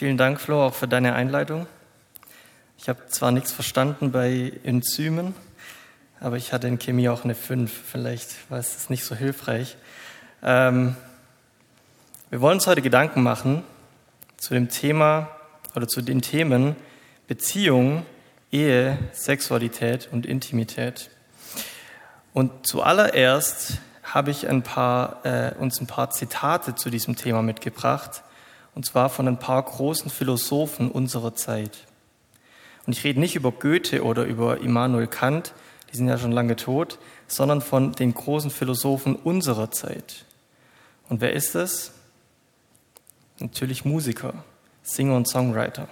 Vielen Dank, Flo, auch für deine Einleitung. Ich habe zwar nichts verstanden bei Enzymen, aber ich hatte in Chemie auch eine 5. Vielleicht war es nicht so hilfreich. Ähm, wir wollen uns heute Gedanken machen zu dem Thema oder zu den Themen Beziehung, Ehe, Sexualität und Intimität. Und zuallererst habe ich ein paar, äh, uns ein paar Zitate zu diesem Thema mitgebracht, und zwar von ein paar großen Philosophen unserer Zeit. Und ich rede nicht über Goethe oder über Immanuel Kant, die sind ja schon lange tot, sondern von den großen Philosophen unserer Zeit. Und wer ist das? Natürlich Musiker, Singer und Songwriter.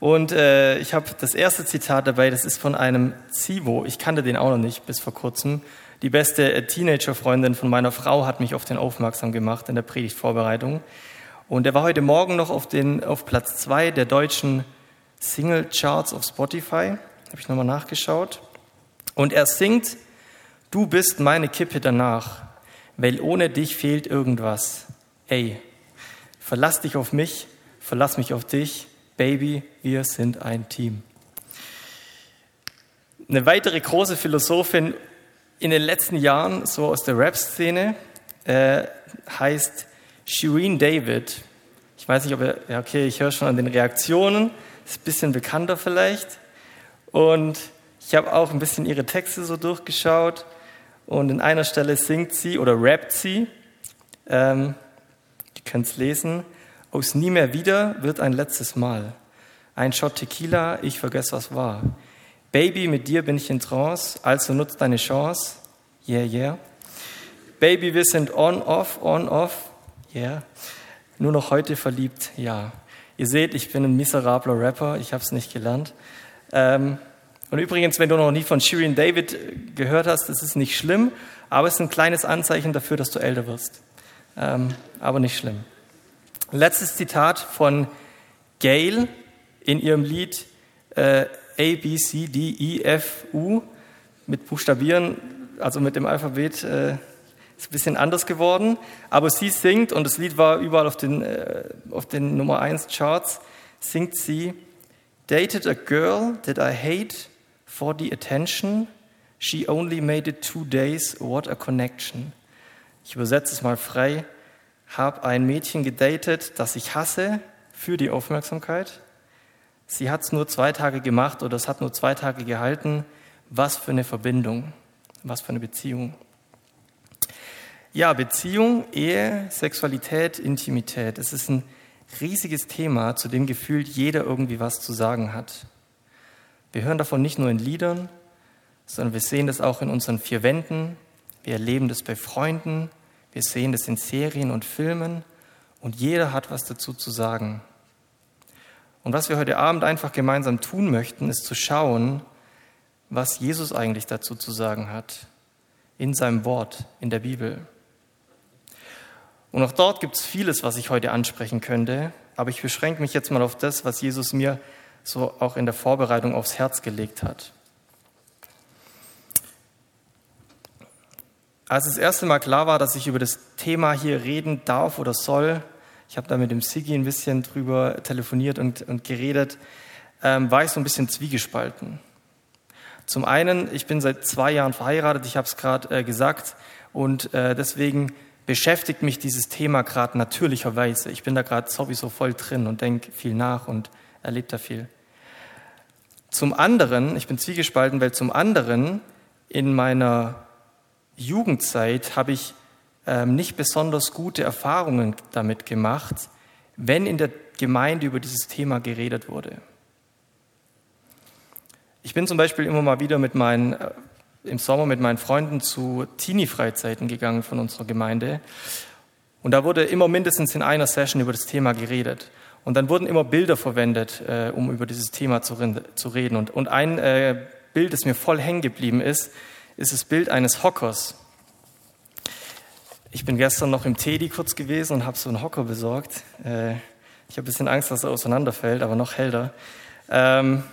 Und äh, ich habe das erste Zitat dabei, das ist von einem Zivo. Ich kannte den auch noch nicht bis vor kurzem. Die beste äh, Teenager-Freundin von meiner Frau hat mich auf den aufmerksam gemacht in der Predigtvorbereitung. Und er war heute Morgen noch auf, den, auf Platz zwei der deutschen Single-Charts auf Spotify. Habe ich nochmal nachgeschaut. Und er singt, du bist meine Kippe danach, weil ohne dich fehlt irgendwas. Ey, verlass dich auf mich, verlass mich auf dich, Baby, wir sind ein Team. Eine weitere große Philosophin in den letzten Jahren, so aus der Rap-Szene, äh, heißt Shireen David. Ich weiß nicht, ob er, ja, okay, ich höre schon an den Reaktionen, ist ein bisschen bekannter vielleicht. Und ich habe auch ein bisschen ihre Texte so durchgeschaut. Und in einer Stelle singt sie oder rappt sie, ähm, ihr könnt es lesen, aus nie mehr wieder wird ein letztes Mal. Ein Shot Tequila, ich vergesse, was war. Baby, mit dir bin ich in Trance, also nutzt deine Chance. Yeah, yeah. Baby, wir sind on, off, on, off. Yeah. Nur noch heute verliebt, ja. Ihr seht, ich bin ein miserabler Rapper, ich habe es nicht gelernt. Ähm, und übrigens, wenn du noch nie von Shirin David gehört hast, das ist nicht schlimm, aber es ist ein kleines Anzeichen dafür, dass du älter wirst. Ähm, aber nicht schlimm. Letztes Zitat von Gail in ihrem Lied äh, A, B, C, D, E, F, U mit Buchstabieren, also mit dem Alphabet, äh, ist ein bisschen anders geworden. Aber sie singt, und das Lied war überall auf den, äh, auf den Nummer 1 Charts, singt sie, Dated a girl that I hate for the attention. She only made it two days. What a connection. Ich übersetze es mal frei habe ein Mädchen gedatet, das ich hasse für die Aufmerksamkeit. Sie hat es nur zwei Tage gemacht oder es hat nur zwei Tage gehalten. Was für eine Verbindung, was für eine Beziehung. Ja, Beziehung, Ehe, Sexualität, Intimität. Es ist ein riesiges Thema, zu dem gefühlt jeder irgendwie was zu sagen hat. Wir hören davon nicht nur in Liedern, sondern wir sehen das auch in unseren vier Wänden. Wir erleben das bei Freunden, wir sehen das in Serien und Filmen und jeder hat was dazu zu sagen. Und was wir heute Abend einfach gemeinsam tun möchten, ist zu schauen, was Jesus eigentlich dazu zu sagen hat in seinem Wort, in der Bibel. Und auch dort gibt es vieles, was ich heute ansprechen könnte, aber ich beschränke mich jetzt mal auf das, was Jesus mir so auch in der Vorbereitung aufs Herz gelegt hat. Als das erste Mal klar war, dass ich über das Thema hier reden darf oder soll, ich habe da mit dem Sigi ein bisschen drüber telefoniert und, und geredet, ähm, war ich so ein bisschen zwiegespalten. Zum einen, ich bin seit zwei Jahren verheiratet, ich habe es gerade äh, gesagt, und äh, deswegen beschäftigt mich dieses Thema gerade natürlicherweise. Ich bin da gerade sowieso voll drin und denke viel nach und erlebe da viel. Zum anderen, ich bin zwiegespalten, weil zum anderen in meiner Jugendzeit habe ich ähm, nicht besonders gute Erfahrungen damit gemacht, wenn in der Gemeinde über dieses Thema geredet wurde. Ich bin zum Beispiel immer mal wieder mit meinen, äh, im Sommer mit meinen Freunden zu Teenie-Freizeiten gegangen von unserer Gemeinde. Und da wurde immer mindestens in einer Session über das Thema geredet. Und dann wurden immer Bilder verwendet, äh, um über dieses Thema zu, zu reden. Und, und ein äh, Bild, das mir voll hängen geblieben ist, ist das Bild eines Hockers. Ich bin gestern noch im Teddy kurz gewesen und habe so einen Hocker besorgt. Äh, ich habe ein bisschen Angst, dass er auseinanderfällt, aber noch hellter. Ähm,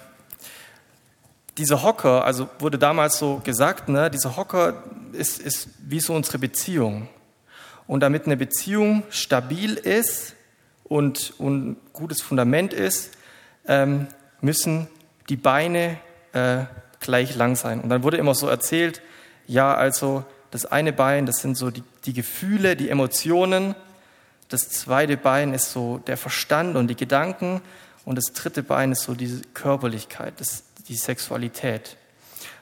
dieser Hocker, also wurde damals so gesagt, ne, dieser Hocker ist, ist wie so unsere Beziehung. Und damit eine Beziehung stabil ist und, und gutes Fundament ist, ähm, müssen die Beine äh, gleich lang sein. Und dann wurde immer so erzählt, ja, also das eine Bein, das sind so die, die Gefühle, die Emotionen. Das zweite Bein ist so der Verstand und die Gedanken. Und das dritte Bein ist so diese Körperlichkeit, das, die Sexualität.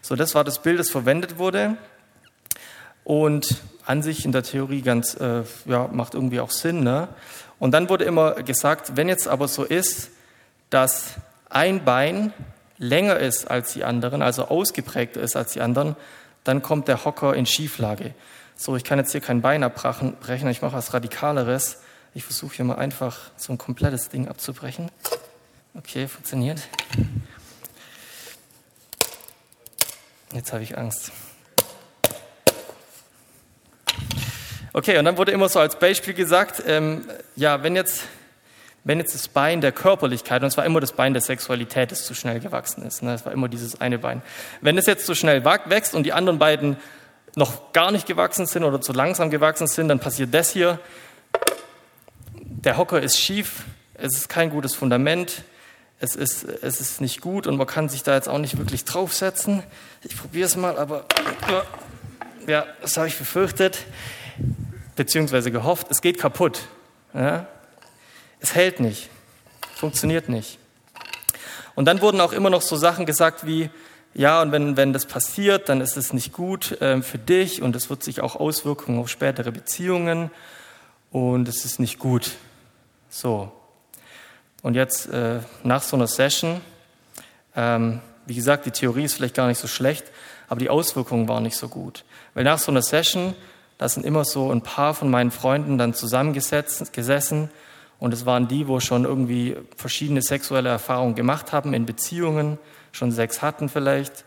So, das war das Bild, das verwendet wurde. Und an sich in der Theorie ganz, äh, ja, macht irgendwie auch Sinn. Ne? Und dann wurde immer gesagt, wenn jetzt aber so ist, dass ein Bein länger ist als die anderen, also ausgeprägter ist als die anderen, dann kommt der Hocker in Schieflage. So, ich kann jetzt hier kein Bein abbrechen, ich mache was Radikaleres. Ich versuche hier mal einfach so ein komplettes Ding abzubrechen. Okay, funktioniert. Jetzt habe ich Angst. Okay, und dann wurde immer so als Beispiel gesagt, ähm, ja, wenn jetzt wenn jetzt das Bein der Körperlichkeit, und es war immer das Bein der Sexualität, das zu schnell gewachsen ist, ne? es war immer dieses eine Bein, wenn es jetzt zu schnell wächst und die anderen beiden noch gar nicht gewachsen sind oder zu langsam gewachsen sind, dann passiert das hier. Der Hocker ist schief, es ist kein gutes Fundament, es ist, es ist nicht gut und man kann sich da jetzt auch nicht wirklich draufsetzen. Ich probiere es mal, aber ja, das habe ich befürchtet, beziehungsweise gehofft, es geht kaputt. Ja? Es hält nicht, funktioniert nicht. Und dann wurden auch immer noch so Sachen gesagt wie, ja, und wenn, wenn das passiert, dann ist es nicht gut äh, für dich und es wird sich auch Auswirkungen auf spätere Beziehungen und es ist nicht gut. So. Und jetzt äh, nach so einer Session, ähm, wie gesagt, die Theorie ist vielleicht gar nicht so schlecht, aber die Auswirkungen waren nicht so gut. Weil nach so einer Session, da sind immer so ein paar von meinen Freunden dann zusammengesessen gesessen, und es waren die, wo schon irgendwie verschiedene sexuelle Erfahrungen gemacht haben in Beziehungen, schon Sex hatten vielleicht.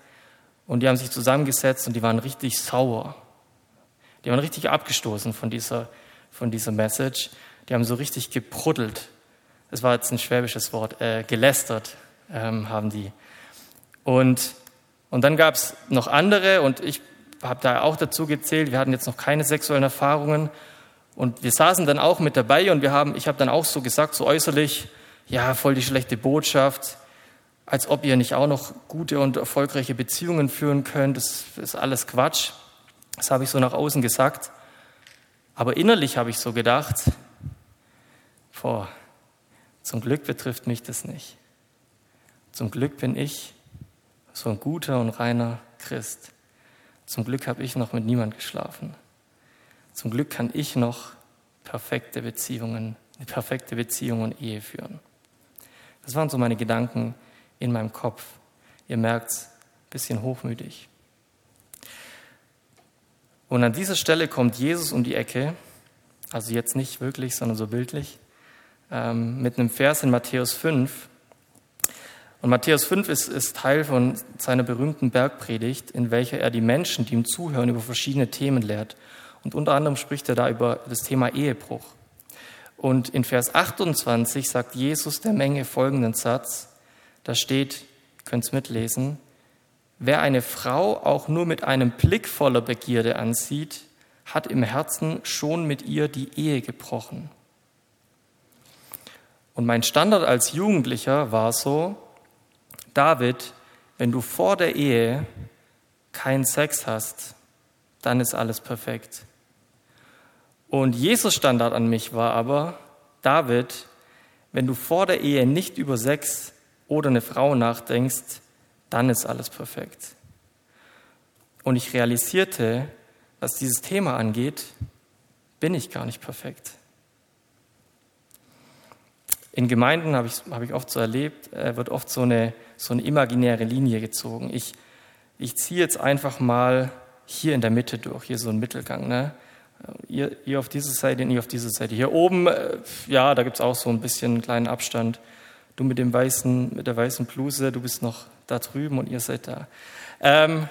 Und die haben sich zusammengesetzt und die waren richtig sauer. Die waren richtig abgestoßen von dieser, von dieser Message. Die haben so richtig gebruddelt. Das war jetzt ein schwäbisches Wort, äh, gelästert ähm, haben die. Und, und dann gab es noch andere und ich habe da auch dazu gezählt, wir hatten jetzt noch keine sexuellen Erfahrungen und wir saßen dann auch mit dabei und wir haben, ich habe dann auch so gesagt, so äußerlich, ja, voll die schlechte Botschaft, als ob ihr nicht auch noch gute und erfolgreiche Beziehungen führen könnt. Das ist alles Quatsch. Das habe ich so nach außen gesagt. Aber innerlich habe ich so gedacht, boah, zum Glück betrifft mich das nicht. Zum Glück bin ich so ein guter und reiner Christ. Zum Glück habe ich noch mit niemand geschlafen. Zum Glück kann ich noch perfekte Beziehungen, eine perfekte Beziehung und Ehe führen. Das waren so meine Gedanken in meinem Kopf. Ihr merkt es, ein bisschen hochmütig. Und an dieser Stelle kommt Jesus um die Ecke, also jetzt nicht wirklich, sondern so bildlich, ähm, mit einem Vers in Matthäus 5. Und Matthäus 5 ist, ist Teil von seiner berühmten Bergpredigt, in welcher er die Menschen, die ihm zuhören, über verschiedene Themen lehrt. Und unter anderem spricht er da über das Thema Ehebruch. Und in Vers 28 sagt Jesus der Menge folgenden Satz. Da steht, ihr könnt es mitlesen, wer eine Frau auch nur mit einem Blick voller Begierde ansieht, hat im Herzen schon mit ihr die Ehe gebrochen. Und mein Standard als Jugendlicher war so, David, wenn du vor der Ehe keinen Sex hast, dann ist alles perfekt. Und Jesus Standard an mich war aber, David, wenn du vor der Ehe nicht über Sex oder eine Frau nachdenkst, dann ist alles perfekt. Und ich realisierte, was dieses Thema angeht, bin ich gar nicht perfekt. In Gemeinden habe ich, habe ich oft so erlebt, äh, wird oft so eine, so eine imaginäre Linie gezogen. Ich, ich ziehe jetzt einfach mal hier in der Mitte durch, hier so ein Mittelgang. Ne? Ihr, ihr auf diese Seite, ihr auf diese Seite. Hier oben, äh, ja, da gibt es auch so ein bisschen einen kleinen Abstand. Du mit dem weißen, mit der weißen Bluse, du bist noch da drüben und ihr seid da. Ähm,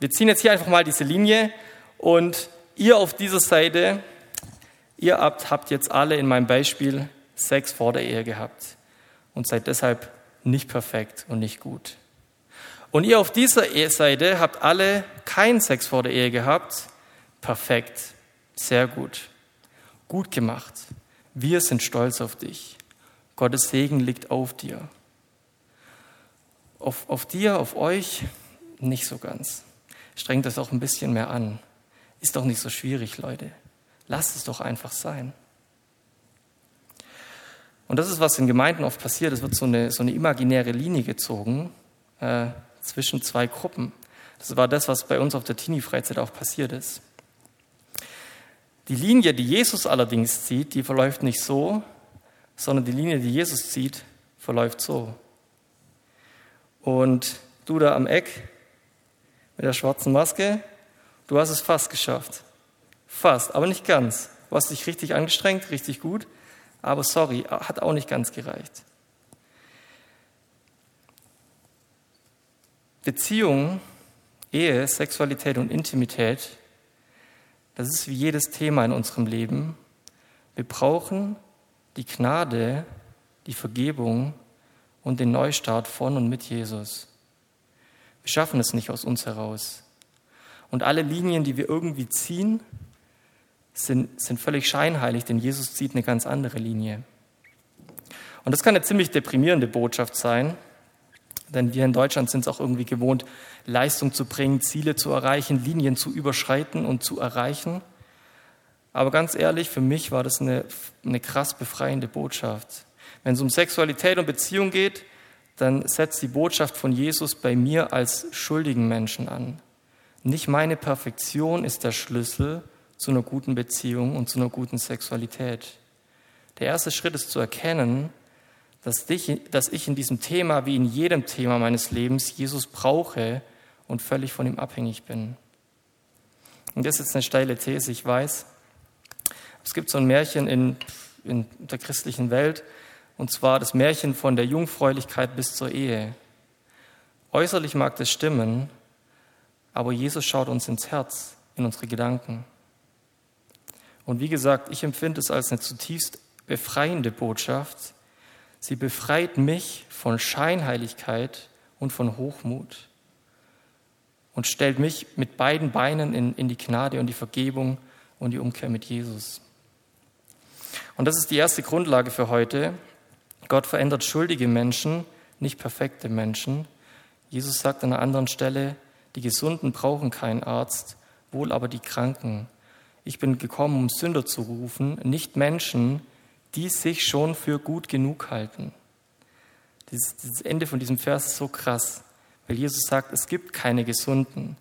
wir ziehen jetzt hier einfach mal diese Linie und ihr auf dieser Seite, ihr habt, habt jetzt alle in meinem Beispiel Sex vor der Ehe gehabt und seid deshalb nicht perfekt und nicht gut. Und ihr auf dieser Seite habt alle keinen Sex vor der Ehe gehabt, perfekt sehr gut. Gut gemacht. Wir sind stolz auf dich. Gottes Segen liegt auf dir. Auf, auf dir, auf euch nicht so ganz. Strengt das auch ein bisschen mehr an. Ist doch nicht so schwierig, Leute. Lasst es doch einfach sein. Und das ist, was in Gemeinden oft passiert. Es wird so eine, so eine imaginäre Linie gezogen äh, zwischen zwei Gruppen. Das war das, was bei uns auf der Teenie-Freizeit auch passiert ist. Die Linie, die Jesus allerdings zieht, die verläuft nicht so, sondern die Linie, die Jesus zieht, verläuft so. Und du da am Eck mit der schwarzen Maske, du hast es fast geschafft. Fast, aber nicht ganz. Du hast dich richtig angestrengt, richtig gut, aber sorry, hat auch nicht ganz gereicht. Beziehung, Ehe, Sexualität und Intimität, das ist wie jedes Thema in unserem Leben. Wir brauchen die Gnade, die Vergebung und den Neustart von und mit Jesus. Wir schaffen es nicht aus uns heraus. Und alle Linien, die wir irgendwie ziehen, sind, sind völlig scheinheilig, denn Jesus zieht eine ganz andere Linie. Und das kann eine ziemlich deprimierende Botschaft sein, denn wir in Deutschland sind es auch irgendwie gewohnt, Leistung zu bringen, Ziele zu erreichen, Linien zu überschreiten und zu erreichen. Aber ganz ehrlich, für mich war das eine, eine krass befreiende Botschaft. Wenn es um Sexualität und Beziehung geht, dann setzt die Botschaft von Jesus bei mir als schuldigen Menschen an. Nicht meine Perfektion ist der Schlüssel zu einer guten Beziehung und zu einer guten Sexualität. Der erste Schritt ist zu erkennen, dass, dich, dass ich in diesem Thema wie in jedem Thema meines Lebens Jesus brauche und völlig von ihm abhängig bin. Und das ist jetzt eine steile These, ich weiß. Es gibt so ein Märchen in, in der christlichen Welt, und zwar das Märchen von der Jungfräulichkeit bis zur Ehe. Äußerlich mag das stimmen, aber Jesus schaut uns ins Herz, in unsere Gedanken. Und wie gesagt, ich empfinde es als eine zutiefst befreiende Botschaft, Sie befreit mich von Scheinheiligkeit und von Hochmut und stellt mich mit beiden Beinen in, in die Gnade und die Vergebung und die Umkehr mit Jesus. Und das ist die erste Grundlage für heute. Gott verändert schuldige Menschen, nicht perfekte Menschen. Jesus sagt an einer anderen Stelle, die Gesunden brauchen keinen Arzt, wohl aber die Kranken. Ich bin gekommen, um Sünder zu rufen, nicht Menschen, die sich schon für gut genug halten. Das, das Ende von diesem Vers ist so krass, weil Jesus sagt, es gibt keine Gesunden.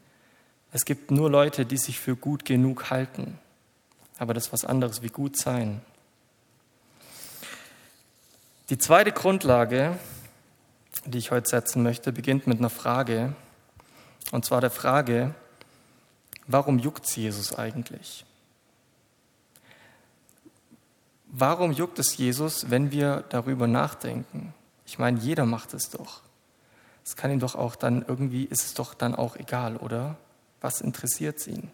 Es gibt nur Leute, die sich für gut genug halten. Aber das ist was anderes wie gut sein. Die zweite Grundlage, die ich heute setzen möchte, beginnt mit einer Frage. Und zwar der Frage, warum juckt Jesus eigentlich? Warum juckt es Jesus, wenn wir darüber nachdenken? Ich meine, jeder macht es doch. Es kann ihm doch auch dann irgendwie, ist es doch dann auch egal, oder? Was interessiert ihn?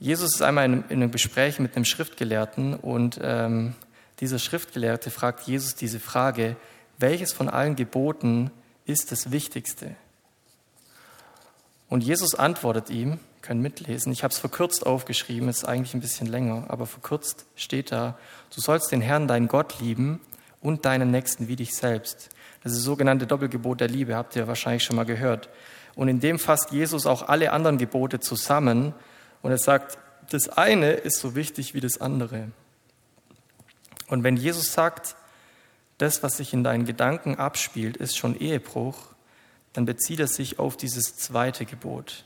Jesus ist einmal in, einem Gespräch mit einem Schriftgelehrten und ähm, dieser Schriftgelehrte fragt Jesus diese Frage, welches von allen Geboten ist das Wichtigste? Und Jesus antwortet ihm, können mitlesen. Ich habe es verkürzt aufgeschrieben, ist eigentlich ein bisschen länger, aber verkürzt steht da, du sollst den Herrn, deinen Gott lieben und deinen Nächsten wie dich selbst. Das ist das sogenannte Doppelgebot der Liebe, habt ihr wahrscheinlich schon mal gehört. Und in dem fasst Jesus auch alle anderen Gebote zusammen und er sagt, das eine ist so wichtig wie das andere. Und wenn Jesus sagt, das, was sich in deinen Gedanken abspielt, ist schon Ehebruch, dann bezieht er sich auf dieses zweite Gebot.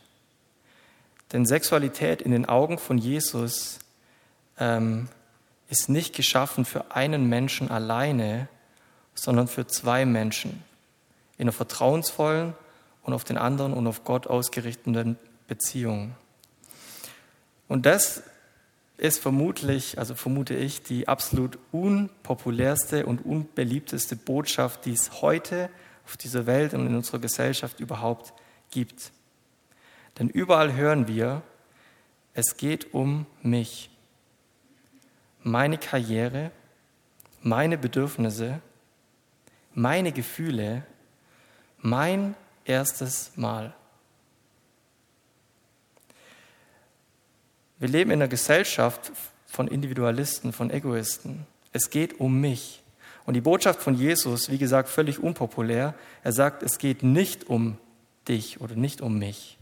Denn Sexualität in den Augen von Jesus ähm, ist nicht geschaffen für einen Menschen alleine, sondern für zwei Menschen in einer vertrauensvollen und auf den anderen und auf Gott ausgerichteten Beziehung. Und das ist vermutlich, also vermute ich, die absolut unpopulärste und unbeliebteste Botschaft, die es heute auf dieser Welt und in unserer Gesellschaft überhaupt gibt. Denn überall hören wir, es geht um mich, meine Karriere, meine Bedürfnisse, meine Gefühle, mein erstes Mal. Wir leben in einer Gesellschaft von Individualisten, von Egoisten. Es geht um mich. Und die Botschaft von Jesus, wie gesagt, völlig unpopulär. Er sagt, es geht nicht um dich oder nicht um mich.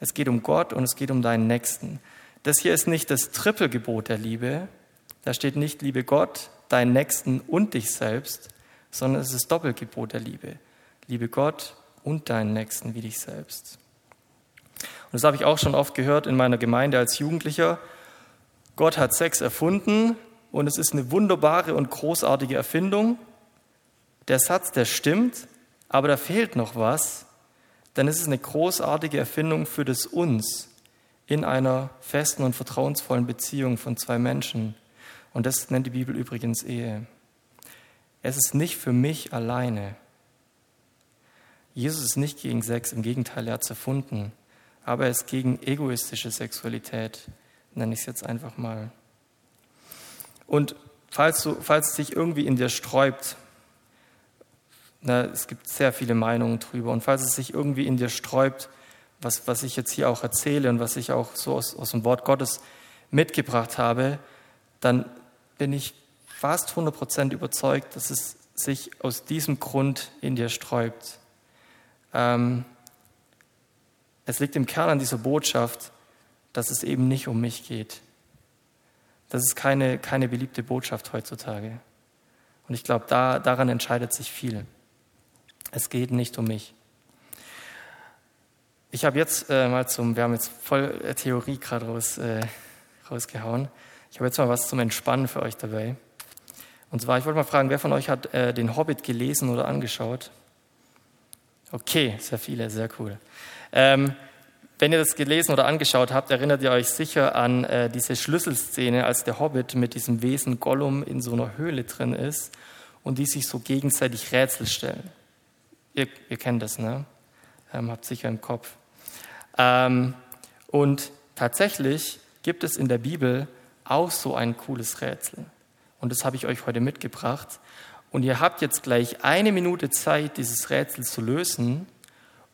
Es geht um Gott und es geht um deinen Nächsten. Das hier ist nicht das Trippelgebot der Liebe. Da steht nicht, liebe Gott, deinen Nächsten und dich selbst, sondern es ist Doppelgebot der Liebe. Liebe Gott und deinen Nächsten wie dich selbst. Und das habe ich auch schon oft gehört in meiner Gemeinde als Jugendlicher. Gott hat Sex erfunden und es ist eine wunderbare und großartige Erfindung. Der Satz, der stimmt, aber da fehlt noch was, denn es ist eine großartige Erfindung für das Uns in einer festen und vertrauensvollen Beziehung von zwei Menschen. Und das nennt die Bibel übrigens Ehe. Es ist nicht für mich alleine. Jesus ist nicht gegen Sex, im Gegenteil, er hat es erfunden. Aber er ist gegen egoistische Sexualität, nenne ich es jetzt einfach mal. Und falls, du, falls es sich irgendwie in dir sträubt, na, es gibt sehr viele Meinungen drüber, und falls es sich irgendwie in dir sträubt, was, was ich jetzt hier auch erzähle und was ich auch so aus, aus dem Wort Gottes mitgebracht habe, dann bin ich fast 100% überzeugt, dass es sich aus diesem Grund in dir sträubt. Ähm, es liegt im Kern an dieser Botschaft, dass es eben nicht um mich geht. Das ist keine, keine beliebte Botschaft heutzutage. Und ich glaube, da, daran entscheidet sich viel. Es geht nicht um mich. Ich habe jetzt äh, mal zum, wir haben jetzt voll Theorie gerade raus, äh, rausgehauen. Ich habe jetzt mal was zum Entspannen für euch dabei. Und zwar, ich wollte mal fragen, wer von euch hat äh, den Hobbit gelesen oder angeschaut? Okay, sehr viele, sehr cool. Ähm, wenn ihr das gelesen oder angeschaut habt, erinnert ihr euch sicher an äh, diese Schlüsselszene, als der Hobbit mit diesem Wesen Gollum in so einer Höhle drin ist und die sich so gegenseitig Rätsel stellen. Ihr, ihr kennt das, ne? Ähm, habt sicher im Kopf. Ähm, und tatsächlich gibt es in der Bibel auch so ein cooles Rätsel. Und das habe ich euch heute mitgebracht. Und ihr habt jetzt gleich eine Minute Zeit, dieses Rätsel zu lösen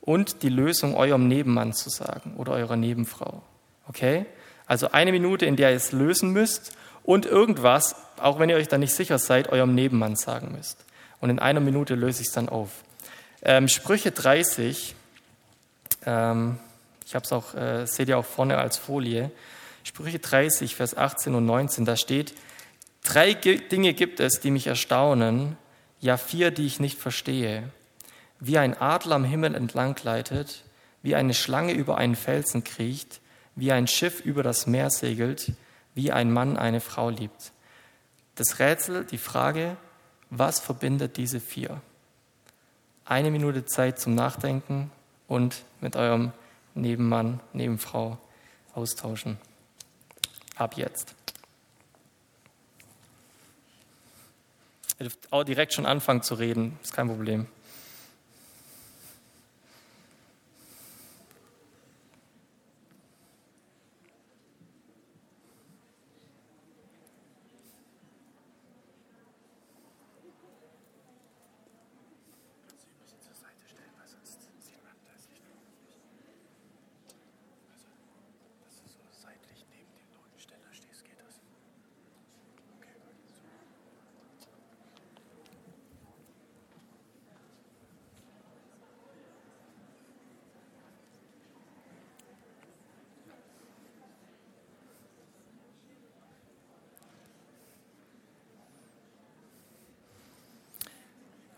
und die Lösung eurem Nebenmann zu sagen oder eurer Nebenfrau. Okay? Also eine Minute, in der ihr es lösen müsst und irgendwas, auch wenn ihr euch da nicht sicher seid, eurem Nebenmann sagen müsst. Und in einer Minute löse ich es dann auf. Ähm, Sprüche 30, ähm, ich habe es auch, äh, seht ihr auch vorne als Folie. Sprüche 30, Vers 18 und 19, da steht, drei Dinge gibt es, die mich erstaunen, ja vier, die ich nicht verstehe. Wie ein Adler am Himmel entlang gleitet, wie eine Schlange über einen Felsen kriecht, wie ein Schiff über das Meer segelt, wie ein Mann eine Frau liebt. Das Rätsel, die Frage, was verbindet diese vier? Eine Minute Zeit zum Nachdenken und mit eurem Nebenmann, Nebenfrau austauschen. Ab jetzt. Ihr dürft auch direkt schon anfangen zu reden, ist kein Problem.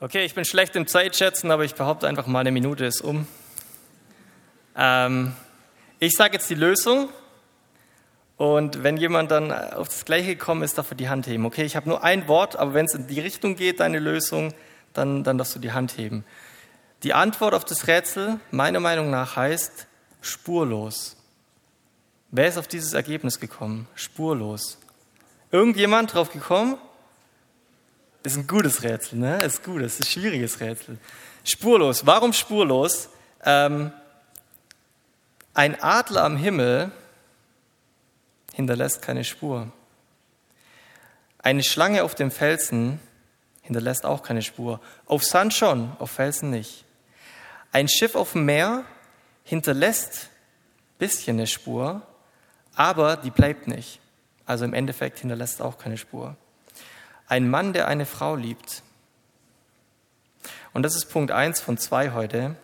Okay, ich bin schlecht im Zeitschätzen, aber ich behaupte einfach mal, eine Minute ist um. Ähm, ich sage jetzt die Lösung und wenn jemand dann auf das Gleiche gekommen ist, darf er die Hand heben. Okay, ich habe nur ein Wort, aber wenn es in die Richtung geht, deine Lösung, dann, dann darfst du die Hand heben. Die Antwort auf das Rätsel, meiner Meinung nach, heißt spurlos. Wer ist auf dieses Ergebnis gekommen? Spurlos. Irgendjemand drauf gekommen? Ist ein gutes Rätsel, ne? Ist gut, ist ein schwieriges Rätsel. Spurlos. Warum spurlos? Ähm, ein Adler am Himmel hinterlässt keine Spur. Eine Schlange auf dem Felsen hinterlässt auch keine Spur. Auf Sand schon, auf Felsen nicht. Ein Schiff auf dem Meer hinterlässt ein bisschen eine Spur, aber die bleibt nicht. also im Endeffekt hinterlässt auch keine Spur. Ein Mann, der eine Frau liebt. Und das ist Punkt eins von zwei heute.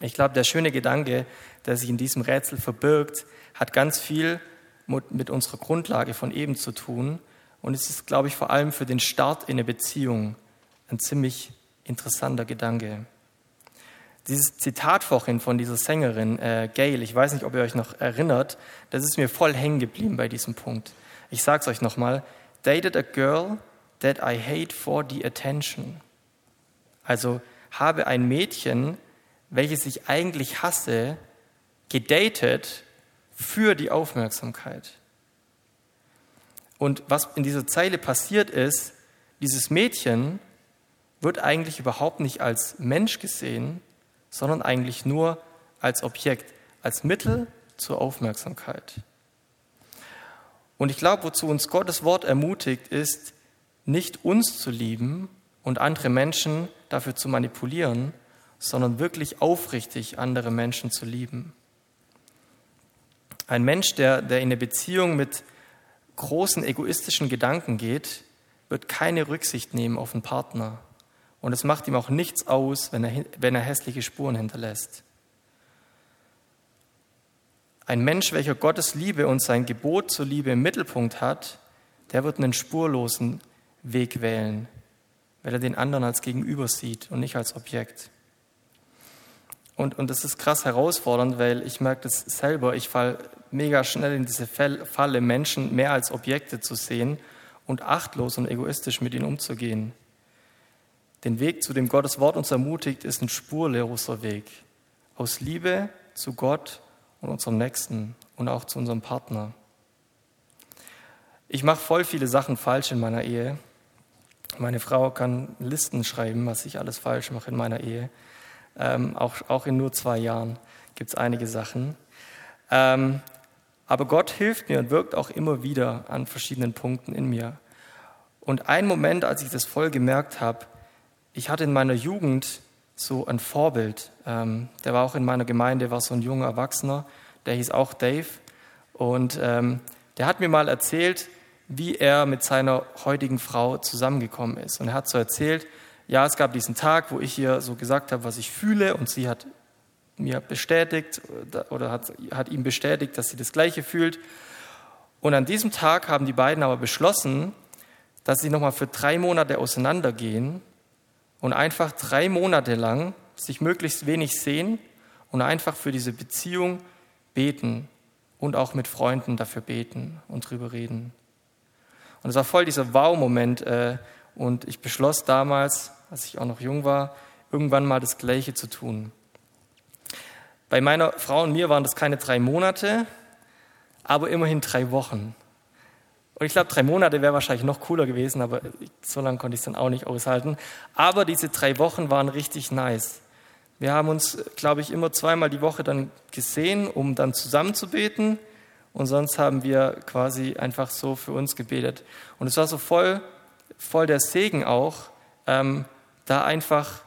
Ich glaube, der schöne Gedanke, der sich in diesem Rätsel verbirgt, hat ganz viel mit unserer Grundlage von eben zu tun. Und es ist, glaube ich, vor allem für den Start in eine Beziehung ein ziemlich interessanter Gedanke. Dieses Zitat vorhin von dieser Sängerin äh, Gail, ich weiß nicht, ob ihr euch noch erinnert, das ist mir voll hängen geblieben bei diesem Punkt. Ich sage es euch nochmal. Dated a girl that I hate for the attention. Also habe ein Mädchen, welches ich eigentlich hasse, gedatet für die Aufmerksamkeit. Und was in dieser Zeile passiert ist, dieses Mädchen wird eigentlich überhaupt nicht als Mensch gesehen, sondern eigentlich nur als Objekt, als Mittel zur Aufmerksamkeit. Und ich glaube, wozu uns Gottes Wort ermutigt, ist, nicht uns zu lieben und andere Menschen dafür zu manipulieren, sondern wirklich aufrichtig andere Menschen zu lieben. Ein Mensch, der, der in eine Beziehung mit großen egoistischen Gedanken geht, wird keine Rücksicht nehmen auf den Partner. Und es macht ihm auch nichts aus, wenn er, wenn er hässliche Spuren hinterlässt. Ein Mensch, welcher Gottes Liebe und sein Gebot zur Liebe im Mittelpunkt hat, der wird einen spurlosen Weg wählen, weil er den anderen als Gegenüber sieht und nicht als Objekt. Und, und das ist krass herausfordernd, weil ich merke das selber. Ich falle mega schnell in diese Falle, Menschen mehr als Objekte zu sehen und achtlos und egoistisch mit ihnen umzugehen. Den Weg, zu dem Gottes Wort uns ermutigt, ist ein spurloser Weg. Aus Liebe zu Gott und unserem Nächsten und auch zu unserem Partner. Ich mache voll viele Sachen falsch in meiner Ehe. Meine Frau kann Listen schreiben, was ich alles falsch mache in meiner Ehe. Ähm, auch, auch in nur zwei Jahren gibt es einige Sachen. Ähm, aber Gott hilft mir und wirkt auch immer wieder an verschiedenen Punkten in mir. Und ein Moment, als ich das voll gemerkt habe, ich hatte in meiner Jugend so ein Vorbild. Ähm, der war auch in meiner Gemeinde, war so ein junger Erwachsener, der hieß auch Dave. Und ähm, der hat mir mal erzählt, wie er mit seiner heutigen Frau zusammengekommen ist. Und er hat so erzählt, ja, es gab diesen Tag, wo ich ihr so gesagt habe, was ich fühle, und sie hat mir bestätigt oder hat, hat ihm bestätigt, dass sie das Gleiche fühlt. Und an diesem Tag haben die beiden aber beschlossen, dass sie nochmal für drei Monate auseinandergehen und einfach drei Monate lang sich möglichst wenig sehen und einfach für diese Beziehung beten und auch mit Freunden dafür beten und drüber reden. Und es war voll dieser Wow-Moment. Äh, und ich beschloss damals, als ich auch noch jung war, irgendwann mal das Gleiche zu tun. Bei meiner Frau und mir waren das keine drei Monate, aber immerhin drei Wochen. Und ich glaube, drei Monate wäre wahrscheinlich noch cooler gewesen, aber so lange konnte ich es dann auch nicht aushalten. Aber diese drei Wochen waren richtig nice. Wir haben uns, glaube ich, immer zweimal die Woche dann gesehen, um dann zusammen zu beten. Und sonst haben wir quasi einfach so für uns gebetet. Und es war so voll, voll der Segen auch, ähm, da einfach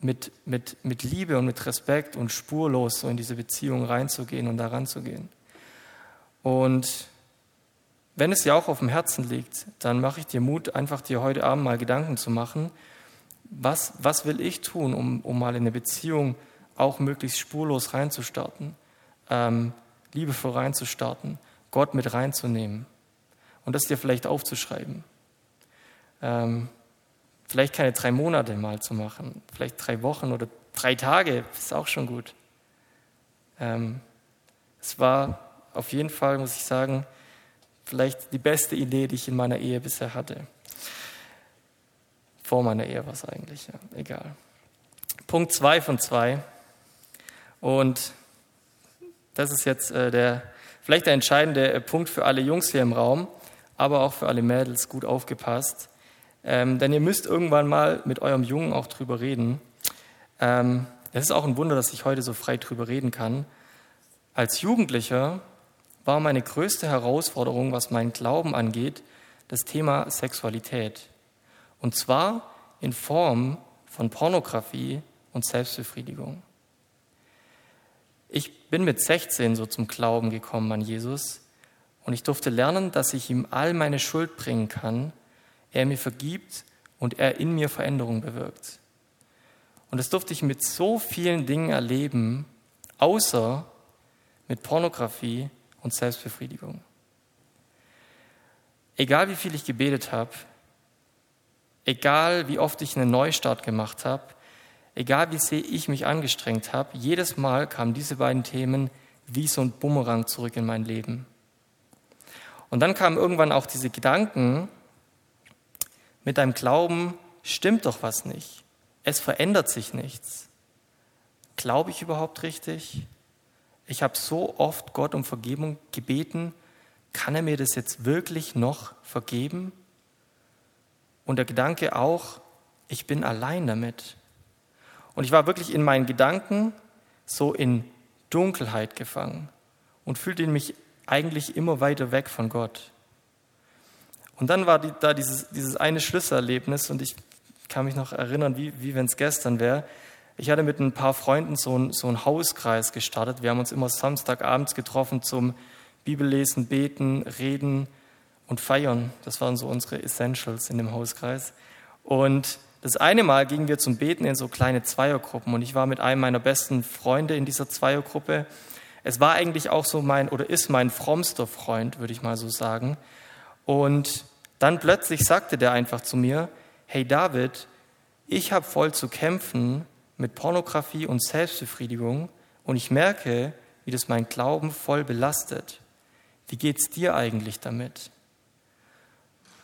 mit, mit, mit Liebe und mit Respekt und spurlos so in diese Beziehung reinzugehen und da ranzugehen. Und wenn es dir auch auf dem Herzen liegt, dann mache ich dir Mut, einfach dir heute Abend mal Gedanken zu machen, was, was will ich tun, um, um mal in eine Beziehung auch möglichst spurlos reinzustarten, ähm, liebevoll reinzustarten, Gott mit reinzunehmen und das dir vielleicht aufzuschreiben. Ähm, Vielleicht keine drei Monate mal zu machen, vielleicht drei Wochen oder drei Tage, ist auch schon gut. Ähm, es war auf jeden Fall, muss ich sagen, vielleicht die beste Idee, die ich in meiner Ehe bisher hatte. Vor meiner Ehe war es eigentlich, ja, egal. Punkt zwei von zwei. Und das ist jetzt äh, der, vielleicht der entscheidende Punkt für alle Jungs hier im Raum, aber auch für alle Mädels. Gut aufgepasst. Ähm, denn ihr müsst irgendwann mal mit eurem Jungen auch drüber reden. Ähm, es ist auch ein Wunder, dass ich heute so frei drüber reden kann. Als Jugendlicher war meine größte Herausforderung, was meinen Glauben angeht, das Thema Sexualität. Und zwar in Form von Pornografie und Selbstbefriedigung. Ich bin mit 16 so zum Glauben gekommen an Jesus Und ich durfte lernen, dass ich ihm all meine Schuld bringen kann, er mir vergibt und er in mir Veränderung bewirkt. Und das durfte ich mit so vielen Dingen erleben, außer mit Pornografie und Selbstbefriedigung. Egal wie viel ich gebetet habe, egal wie oft ich einen Neustart gemacht habe, egal wie sehr ich mich angestrengt habe, jedes Mal kamen diese beiden Themen wie so ein Bumerang zurück in mein Leben. Und dann kamen irgendwann auch diese Gedanken, mit deinem Glauben stimmt doch was nicht. Es verändert sich nichts. Glaube ich überhaupt richtig? Ich habe so oft Gott um Vergebung gebeten. Kann er mir das jetzt wirklich noch vergeben? Und der Gedanke auch, ich bin allein damit. Und ich war wirklich in meinen Gedanken so in Dunkelheit gefangen und fühlte mich eigentlich immer weiter weg von Gott. Und dann war da dieses, dieses eine Schlüsselerlebnis und ich kann mich noch erinnern, wie, wie wenn es gestern wäre. Ich hatte mit ein paar Freunden so, ein, so einen Hauskreis gestartet. Wir haben uns immer Samstagabends getroffen zum Bibellesen, Beten, Reden und Feiern. Das waren so unsere Essentials in dem Hauskreis. Und das eine Mal gingen wir zum Beten in so kleine Zweiergruppen und ich war mit einem meiner besten Freunde in dieser Zweiergruppe. Es war eigentlich auch so mein oder ist mein frommster Freund, würde ich mal so sagen. Und dann plötzlich sagte der einfach zu mir, hey David, ich habe voll zu kämpfen mit Pornografie und Selbstbefriedigung und ich merke, wie das mein Glauben voll belastet. Wie geht's dir eigentlich damit?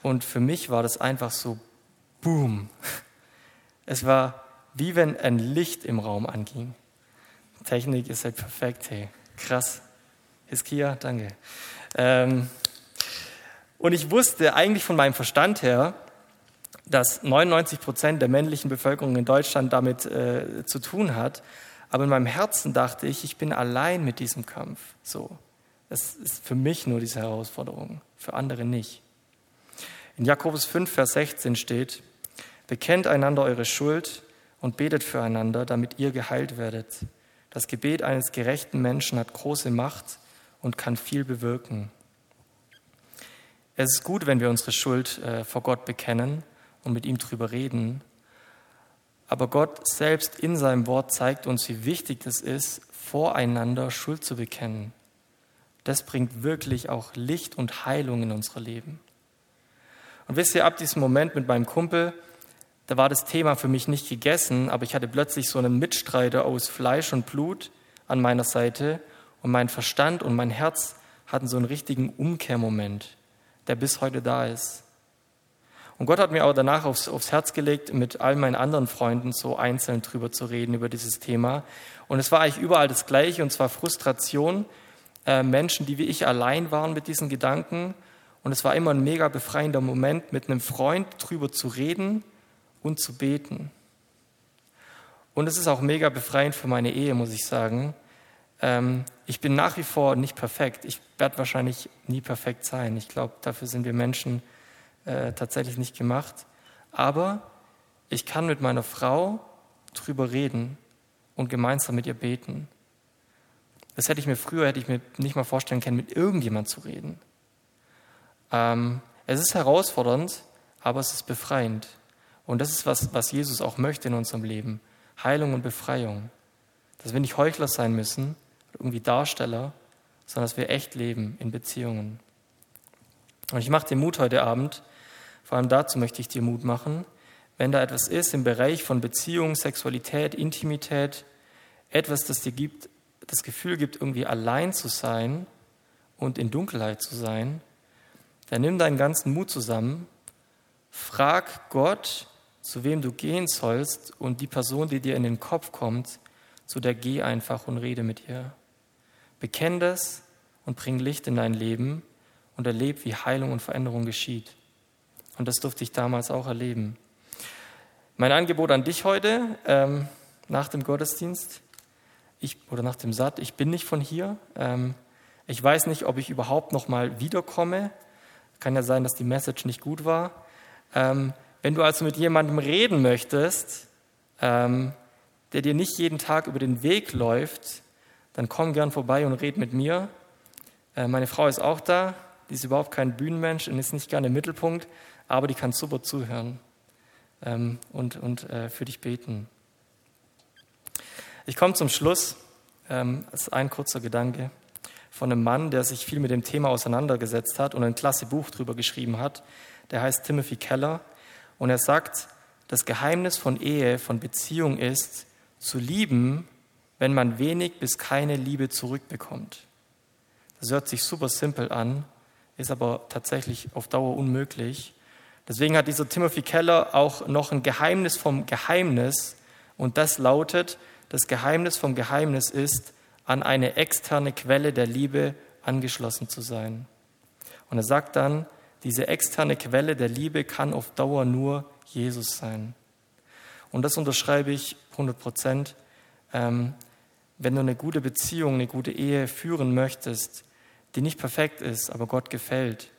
Und für mich war das einfach so boom. Es war wie wenn ein Licht im Raum anging. Technik ist halt perfekt, hey. Krass. Hiskia, danke. Ähm, und ich wusste eigentlich von meinem Verstand her, dass 99 Prozent der männlichen Bevölkerung in Deutschland damit äh, zu tun hat. Aber in meinem Herzen dachte ich, ich bin allein mit diesem Kampf. So. Das ist für mich nur diese Herausforderung, für andere nicht. In Jakobus 5, Vers 16 steht, bekennt einander eure Schuld und betet füreinander, damit ihr geheilt werdet. Das Gebet eines gerechten Menschen hat große Macht und kann viel bewirken. Es ist gut, wenn wir unsere Schuld äh, vor Gott bekennen und mit ihm drüber reden. Aber Gott selbst in seinem Wort zeigt uns, wie wichtig es ist, voreinander Schuld zu bekennen. Das bringt wirklich auch Licht und Heilung in unser Leben. Und wisst ihr, ab diesem Moment mit meinem Kumpel, da war das Thema für mich nicht gegessen, aber ich hatte plötzlich so einen Mitstreiter aus Fleisch und Blut an meiner Seite und mein Verstand und mein Herz hatten so einen richtigen Umkehrmoment der bis heute da ist. Und Gott hat mir auch danach aufs, aufs Herz gelegt, mit all meinen anderen Freunden so einzeln drüber zu reden, über dieses Thema. Und es war eigentlich überall das Gleiche, und zwar Frustration, äh, Menschen, die wie ich allein waren mit diesen Gedanken. Und es war immer ein mega befreiender Moment, mit einem Freund drüber zu reden und zu beten. Und es ist auch mega befreiend für meine Ehe, muss ich sagen, ähm, ich bin nach wie vor nicht perfekt. Ich werde wahrscheinlich nie perfekt sein. Ich glaube, dafür sind wir Menschen äh, tatsächlich nicht gemacht. Aber ich kann mit meiner Frau drüber reden und gemeinsam mit ihr beten. Das hätte ich mir früher, hätte ich mir nicht mal vorstellen können, mit irgendjemand zu reden. Ähm, es ist herausfordernd, aber es ist befreiend. Und das ist was, was Jesus auch möchte in unserem Leben. Heilung und Befreiung. Dass wir nicht Heuchler sein müssen, irgendwie Darsteller, sondern dass wir echt leben in Beziehungen. Und ich mache dir Mut heute Abend, vor allem dazu möchte ich dir Mut machen, wenn da etwas ist im Bereich von Beziehung, Sexualität, Intimität, etwas, das dir gibt, das Gefühl gibt, irgendwie allein zu sein und in Dunkelheit zu sein, dann nimm deinen ganzen Mut zusammen, frag Gott, zu wem du gehen sollst und die Person, die dir in den Kopf kommt, zu der geh einfach und rede mit ihr. Bekenn das und bring Licht in dein Leben und erlebe, wie Heilung und Veränderung geschieht. Und das durfte ich damals auch erleben. Mein Angebot an dich heute, ähm, nach dem Gottesdienst, ich, oder nach dem Satt, ich bin nicht von hier. Ähm, ich weiß nicht, ob ich überhaupt noch mal wiederkomme. Kann ja sein, dass die Message nicht gut war. Ähm, wenn du also mit jemandem reden möchtest, ähm, der dir nicht jeden Tag über den Weg läuft, dann komm gern vorbei und red mit mir. Äh, meine Frau ist auch da. die ist überhaupt kein Bühnenmensch und ist nicht gerne im Mittelpunkt, aber die kann super zuhören ähm, und, und äh, für dich beten. Ich komme zum Schluss. Ähm, das ist ein kurzer Gedanke von einem Mann, der sich viel mit dem Thema auseinandergesetzt hat und ein klasse Buch darüber geschrieben hat. Der heißt Timothy Keller. Und er sagt, das Geheimnis von Ehe, von Beziehung ist, zu lieben, wenn man wenig bis keine Liebe zurückbekommt. Das hört sich super simpel an, ist aber tatsächlich auf Dauer unmöglich. Deswegen hat dieser Timothy Keller auch noch ein Geheimnis vom Geheimnis und das lautet, das Geheimnis vom Geheimnis ist, an eine externe Quelle der Liebe angeschlossen zu sein. Und er sagt dann, diese externe Quelle der Liebe kann auf Dauer nur Jesus sein. Und das unterschreibe ich 100 Prozent. Ähm, wenn du eine gute Beziehung, eine gute Ehe führen möchtest, die nicht perfekt ist, aber Gott gefällt,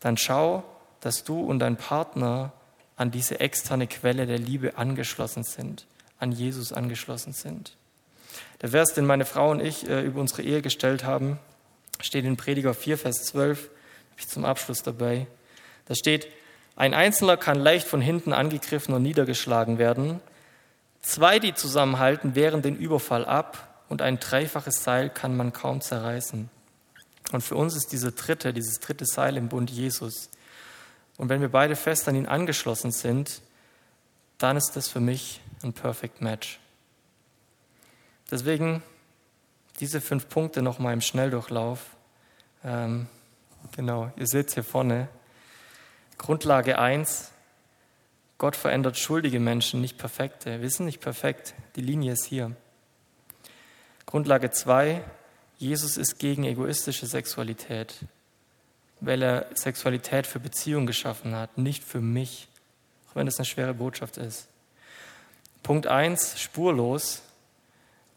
dann schau, dass du und dein Partner an diese externe Quelle der Liebe angeschlossen sind, an Jesus angeschlossen sind. Der Vers, den meine Frau und ich äh, über unsere Ehe gestellt haben, steht in Prediger 4, Vers 12, habe ich zum Abschluss dabei. Da steht, ein Einzelner kann leicht von hinten angegriffen und niedergeschlagen werden. Zwei, die zusammenhalten, wehren den Überfall ab und ein dreifaches Seil kann man kaum zerreißen. Und für uns ist dieser dritte, dieses dritte Seil im Bund Jesus. Und wenn wir beide fest an ihn angeschlossen sind, dann ist das für mich ein Perfect Match. Deswegen diese fünf Punkte nochmal im Schnelldurchlauf. Ähm, genau, ihr seht hier vorne. Grundlage 1, Gott verändert schuldige Menschen, nicht perfekte. Wir sind nicht perfekt, die Linie ist hier. Grundlage 2, Jesus ist gegen egoistische Sexualität, weil er Sexualität für Beziehung geschaffen hat, nicht für mich, auch wenn das eine schwere Botschaft ist. Punkt 1, spurlos.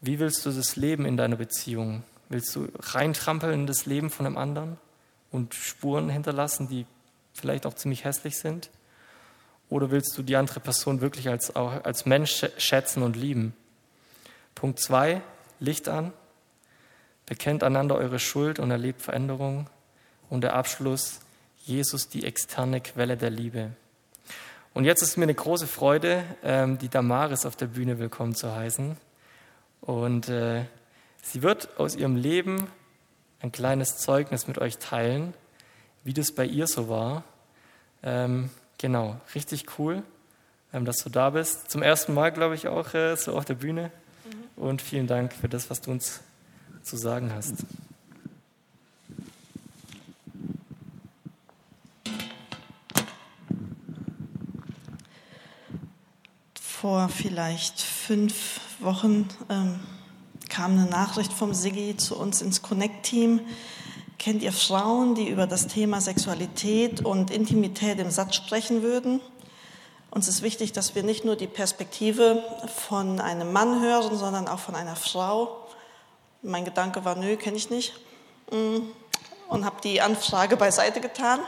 Wie willst du das Leben in deiner Beziehung? Willst du reintrampeln in das Leben von einem anderen und Spuren hinterlassen, die vielleicht auch ziemlich hässlich sind? Oder willst du die andere Person wirklich als, als Mensch schätzen und lieben? Punkt 2, Licht an. Bekennt einander eure Schuld und erlebt Veränderung. Und der Abschluss, Jesus, die externe Quelle der Liebe. Und jetzt ist mir eine große Freude, ähm, die Damaris auf der Bühne willkommen zu heißen. Und äh, sie wird aus ihrem Leben ein kleines Zeugnis mit euch teilen, wie das bei ihr so war. Ähm, genau, richtig cool, ähm, dass du da bist. Zum ersten Mal, glaube ich, auch äh, so auf der Bühne. Mhm. Und vielen Dank für das, was du uns zu sagen hast. Vor vielleicht fünf Wochen ähm, kam eine Nachricht vom Siggi zu uns ins Connect-Team. Kennt ihr Frauen, die über das Thema Sexualität und Intimität im Satz sprechen würden? Uns ist wichtig, dass wir nicht nur die Perspektive von einem Mann hören, sondern auch von einer Frau. Mein Gedanke war, nö, kenne ich nicht. Mm. Und habe die Anfrage beiseite getan.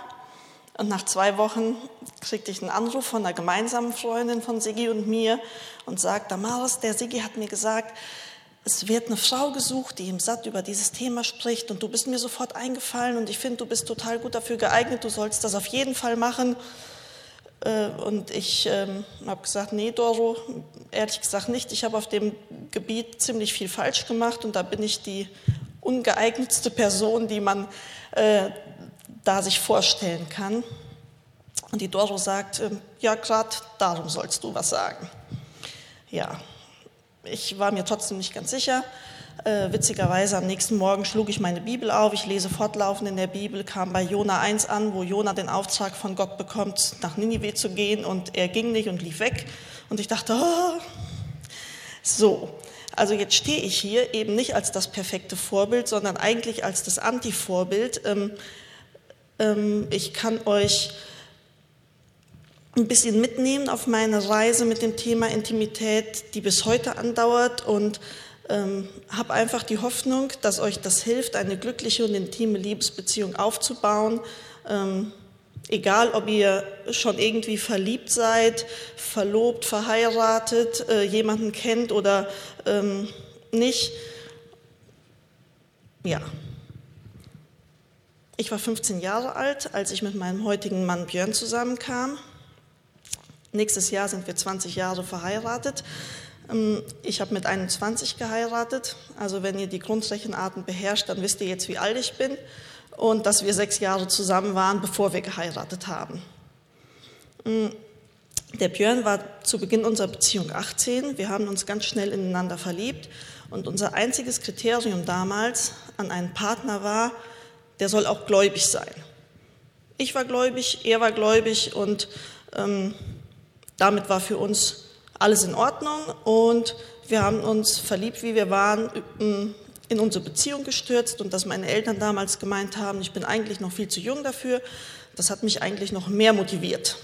Und nach zwei Wochen kriegte ich einen Anruf von einer gemeinsamen Freundin von Sigi und mir und sagt, Damaris, der Sigi hat mir gesagt, es wird eine Frau gesucht, die im Satt über dieses Thema spricht und du bist mir sofort eingefallen und ich finde, du bist total gut dafür geeignet, du sollst das auf jeden Fall machen. Äh, und ich ähm, habe gesagt, nee, Doro, ehrlich gesagt nicht. Ich habe auf dem Gebiet ziemlich viel falsch gemacht und da bin ich die ungeeignetste Person, die man äh, da sich vorstellen kann. Und die Doro sagt, äh, ja, gerade darum sollst du was sagen. Ja, ich war mir trotzdem nicht ganz sicher. Äh, witzigerweise am nächsten Morgen schlug ich meine Bibel auf. Ich lese fortlaufend in der Bibel, kam bei Jona 1 an, wo Jona den Auftrag von Gott bekommt, nach Ninive zu gehen und er ging nicht und lief weg. Und ich dachte, oh. so, also jetzt stehe ich hier eben nicht als das perfekte Vorbild, sondern eigentlich als das Anti-Vorbild. Ähm, ähm, ich kann euch ein bisschen mitnehmen auf meine Reise mit dem Thema Intimität, die bis heute andauert und ähm, habe einfach die Hoffnung, dass euch das hilft, eine glückliche und intime Liebesbeziehung aufzubauen. Ähm, egal, ob ihr schon irgendwie verliebt seid, verlobt, verheiratet, äh, jemanden kennt oder ähm, nicht. Ja. Ich war 15 Jahre alt, als ich mit meinem heutigen Mann Björn zusammenkam. Nächstes Jahr sind wir 20 Jahre verheiratet. Ähm, ich habe mit 21 geheiratet. Also wenn ihr die Grundrechenarten beherrscht, dann wisst ihr jetzt, wie alt ich bin. Und dass wir sechs Jahre zusammen waren, bevor wir geheiratet haben. Ähm, der Björn war zu Beginn unserer Beziehung 18. Wir haben uns ganz schnell ineinander verliebt. Und unser einziges Kriterium damals an einen Partner war, der soll auch gläubig sein. Ich war gläubig, er war gläubig und ähm, damit war für uns alles in Ordnung und wir haben uns verliebt, wie wir waren, in unsere Beziehung gestürzt und dass meine Eltern damals gemeint haben, ich bin eigentlich noch viel zu jung dafür, das hat mich eigentlich noch mehr motiviert.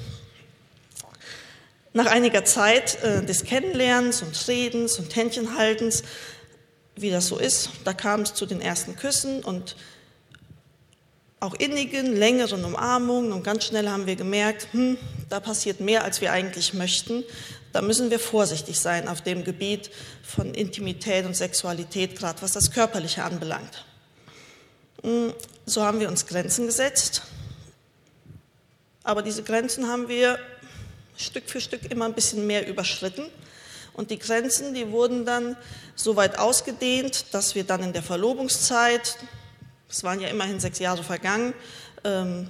Nach einiger Zeit äh, des Kennenlernens und Redens und Händchenhaltens, wie das so ist, da kam es zu den ersten Küssen und auch innigen, längeren Umarmungen und ganz schnell haben wir gemerkt, hm, da passiert mehr, als wir eigentlich möchten. Da müssen wir vorsichtig sein auf dem Gebiet von Intimität und Sexualität, gerade was das Körperliche anbelangt. Hm, so haben wir uns Grenzen gesetzt, aber diese Grenzen haben wir Stück für Stück immer ein bisschen mehr überschritten. Und die Grenzen, die wurden dann so weit ausgedehnt, dass wir dann in der Verlobungszeit, es waren ja immerhin sechs Jahre vergangen, ähm,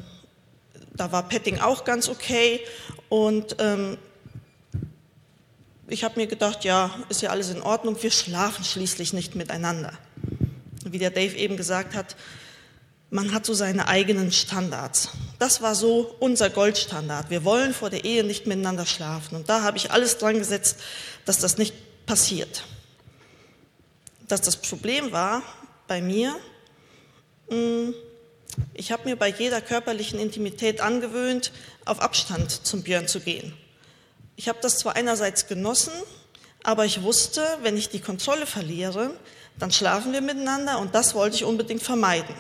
da war Petting auch ganz okay. Und ähm, ich habe mir gedacht, ja, ist ja alles in Ordnung, wir schlafen schließlich nicht miteinander. Wie der Dave eben gesagt hat, man hat so seine eigenen Standards. Das war so unser Goldstandard. Wir wollen vor der Ehe nicht miteinander schlafen. Und da habe ich alles dran gesetzt, dass das nicht passiert. Dass das Problem war bei mir, hm, ich habe mir bei jeder körperlichen Intimität angewöhnt, auf Abstand zum Björn zu gehen. Ich habe das zwar einerseits genossen, aber ich wusste, wenn ich die Kontrolle verliere, dann schlafen wir miteinander und das wollte ich unbedingt vermeiden.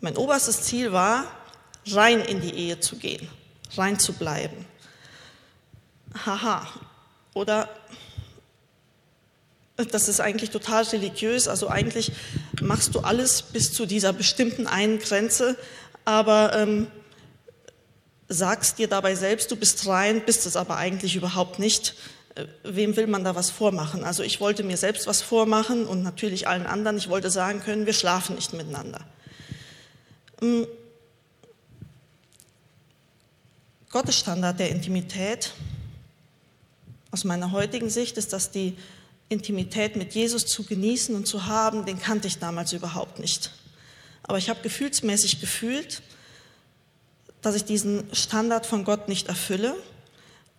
Mein oberstes Ziel war, rein in die Ehe zu gehen, rein zu bleiben. Haha. Oder das ist eigentlich total religiös. Also eigentlich machst du alles bis zu dieser bestimmten einen Grenze, aber ähm, sagst dir dabei selbst, du bist rein, bist es aber eigentlich überhaupt nicht. Äh, wem will man da was vormachen? Also ich wollte mir selbst was vormachen und natürlich allen anderen. Ich wollte sagen können, wir schlafen nicht miteinander. Ähm, Gottes Standard der Intimität aus meiner heutigen Sicht ist, dass die Intimität mit Jesus zu genießen und zu haben, den kannte ich damals überhaupt nicht. Aber ich habe gefühlsmäßig gefühlt, dass ich diesen Standard von Gott nicht erfülle.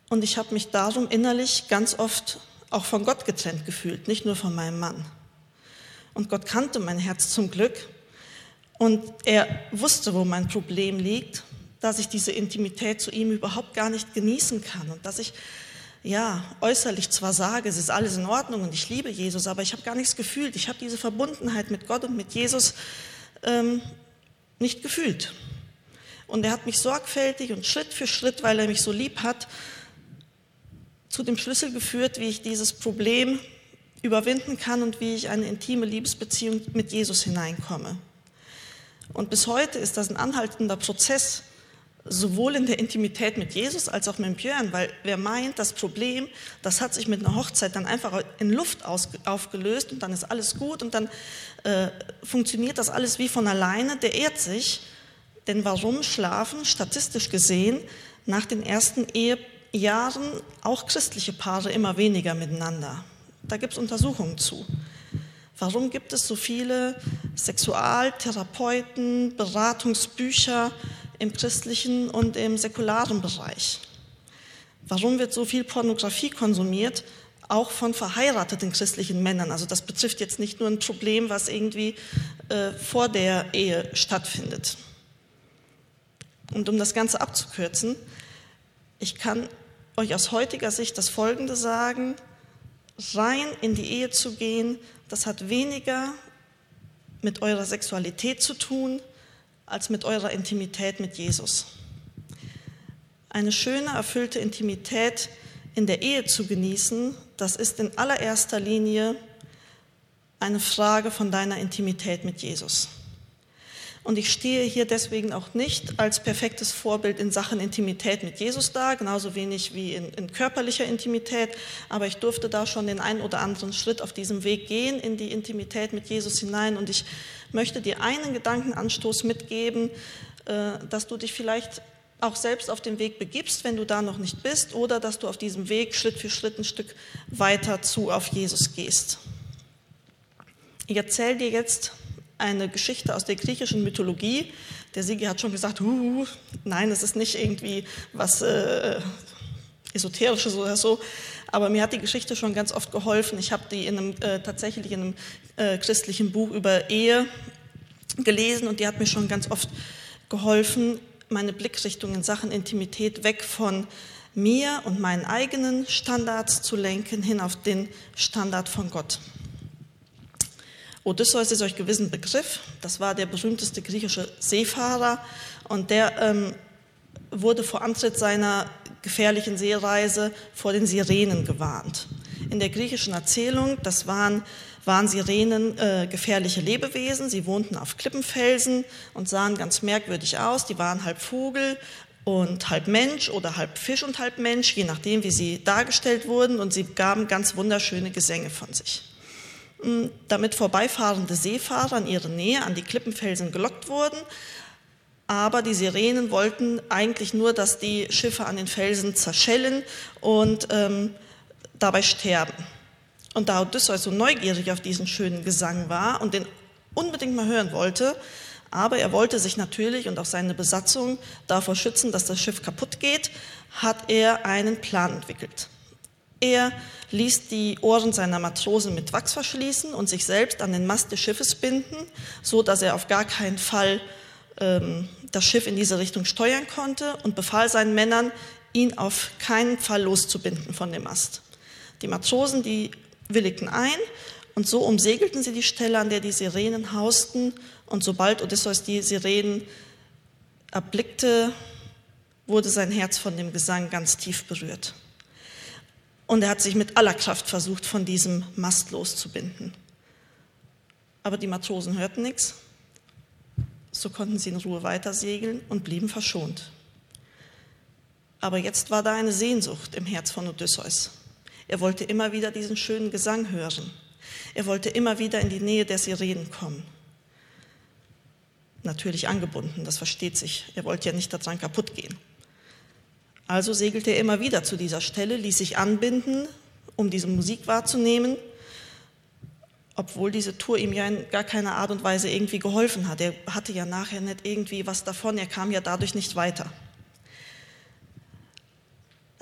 Und ich habe mich darum innerlich ganz oft auch von Gott getrennt gefühlt, nicht nur von meinem Mann. Und Gott kannte mein Herz zum Glück. Und er wusste, wo mein Problem liegt, dass ich diese Intimität zu ihm überhaupt gar nicht genießen kann und dass ich ja, äußerlich zwar sage, es ist alles in Ordnung und ich liebe Jesus, aber ich habe gar nichts gefühlt. Ich habe diese Verbundenheit mit Gott und mit Jesus ähm, nicht gefühlt. Und er hat mich sorgfältig und Schritt für Schritt, weil er mich so lieb hat, zu dem Schlüssel geführt, wie ich dieses Problem überwinden kann und wie ich eine intime Liebesbeziehung mit Jesus hineinkomme. Und bis heute ist das ein anhaltender Prozess, sowohl in der Intimität mit Jesus als auch mit Björn, weil wer meint, das Problem, das hat sich mit einer Hochzeit dann einfach in Luft aufgelöst und dann ist alles gut und dann äh, funktioniert das alles wie von alleine, der ehrt sich. Denn warum schlafen statistisch gesehen nach den ersten Ehejahren auch christliche Paare immer weniger miteinander? Da gibt es Untersuchungen zu. Warum gibt es so viele Sexualtherapeuten, Beratungsbücher, im christlichen und im säkularen Bereich? Warum wird so viel Pornografie konsumiert, auch von verheirateten christlichen Männern? Also das betrifft jetzt nicht nur ein Problem, was irgendwie äh, vor der Ehe stattfindet. Und um das Ganze abzukürzen, ich kann euch aus heutiger Sicht das Folgende sagen, rein in die Ehe zu gehen, das hat weniger mit eurer Sexualität zu tun, als mit eurer Intimität mit Jesus. Eine schöne, erfüllte Intimität in der Ehe zu genießen, das ist in allererster Linie eine Frage von deiner Intimität mit Jesus. Und ich stehe hier deswegen auch nicht als perfektes Vorbild in Sachen Intimität mit Jesus da, genauso wenig wie in, in, körperlicher Intimität. Aber ich durfte da schon den einen oder anderen Schritt auf diesem Weg gehen in die Intimität mit Jesus hinein. Und ich möchte dir einen Gedankenanstoß mitgeben, äh, dass du dich vielleicht auch selbst auf den Weg begibst, wenn du da noch nicht bist, oder dass du auf diesem Weg Schritt für Schritt ein Stück weiter zu auf Jesus gehst. Ich erzähle dir jetzt eine Geschichte aus der griechischen Mythologie. Der Sigi hat schon gesagt, uh, nein, es ist nicht irgendwie was äh, Esoterisches oder so. Aber mir hat die Geschichte schon ganz oft geholfen. Ich habe die in einem, äh, tatsächlich in einem äh, christlichen Buch über Ehe gelesen und die hat mir schon ganz oft geholfen, meine Blickrichtung in Sachen Intimität weg von mir und meinen eigenen Standards zu lenken, hin auf den Standard von Gott. Odysseus ist euch gewissen Begriff. Das war der berühmteste griechische Seefahrer und der ähm, wurde vor Antritt seiner gefährlichen Seereise vor den Sirenen gewarnt. In der griechischen Erzählung, das waren, waren Sirenen äh, gefährliche Lebewesen. Sie wohnten auf Klippenfelsen und sahen ganz merkwürdig aus. Die waren halb Vogel und halb Mensch oder halb Fisch und halb Mensch, je nachdem, wie sie dargestellt wurden. Und sie gaben ganz wunderschöne Gesänge von sich damit vorbeifahrende Seefahrer in ihre Nähe an die Klippenfelsen gelockt wurden. Aber die Sirenen wollten eigentlich nur, dass die Schiffe an den Felsen zerschellen und ähm, dabei sterben. Und da Odysseus so neugierig auf diesen schönen Gesang war und den unbedingt mal hören wollte, aber er wollte sich natürlich und auch seine Besatzung davor schützen, dass das Schiff kaputt geht, hat er einen Plan entwickelt. Er ließ die Ohren seiner Matrosen mit Wachs verschließen und sich selbst an den Mast des Schiffes binden, so dass er auf gar keinen Fall ähm, das Schiff in diese Richtung steuern konnte und befahl seinen Männern, ihn auf keinen Fall loszubinden von dem Mast. Die Matrosen, die willigten ein und so umsegelten sie die Stelle, an der die Sirenen hausten und sobald Odysseus die Sirenen erblickte, wurde sein Herz von dem Gesang ganz tief berührt. Und er hat sich mit aller Kraft versucht, von diesem Mast loszubinden. Aber die Matrosen hörten nichts. So konnten sie in Ruhe weiter segeln und blieben verschont. Aber jetzt war da eine Sehnsucht im Herz von Odysseus. Er wollte immer wieder diesen schönen Gesang hören. Er wollte immer wieder in die Nähe der Sirenen kommen. Natürlich angebunden, das versteht sich. Er wollte ja nicht daran kaputt gehen. Also segelte er immer wieder zu dieser Stelle, ließ sich anbinden, um diese Musik wahrzunehmen, obwohl diese Tour ihm ja in gar keiner Art und Weise irgendwie geholfen hat. Er hatte ja nachher nicht irgendwie was davon, er kam ja dadurch nicht weiter.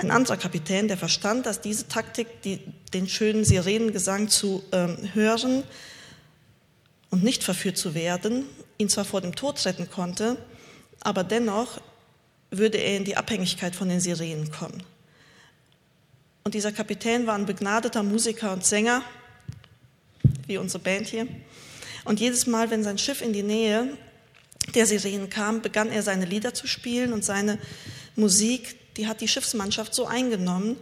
Ein anderer Kapitän, der verstand, dass diese Taktik, die, den schönen Sirenengesang zu ähm, hören und nicht verführt zu werden, ihn zwar vor dem Tod retten konnte, aber dennoch würde er in die Abhängigkeit von den Sirenen kommen. Und dieser Kapitän war ein begnadeter Musiker und Sänger, wie unsere Band hier. Und jedes Mal, wenn sein Schiff in die Nähe der Sirenen kam, begann er seine Lieder zu spielen und seine Musik, die hat die Schiffsmannschaft so eingenommen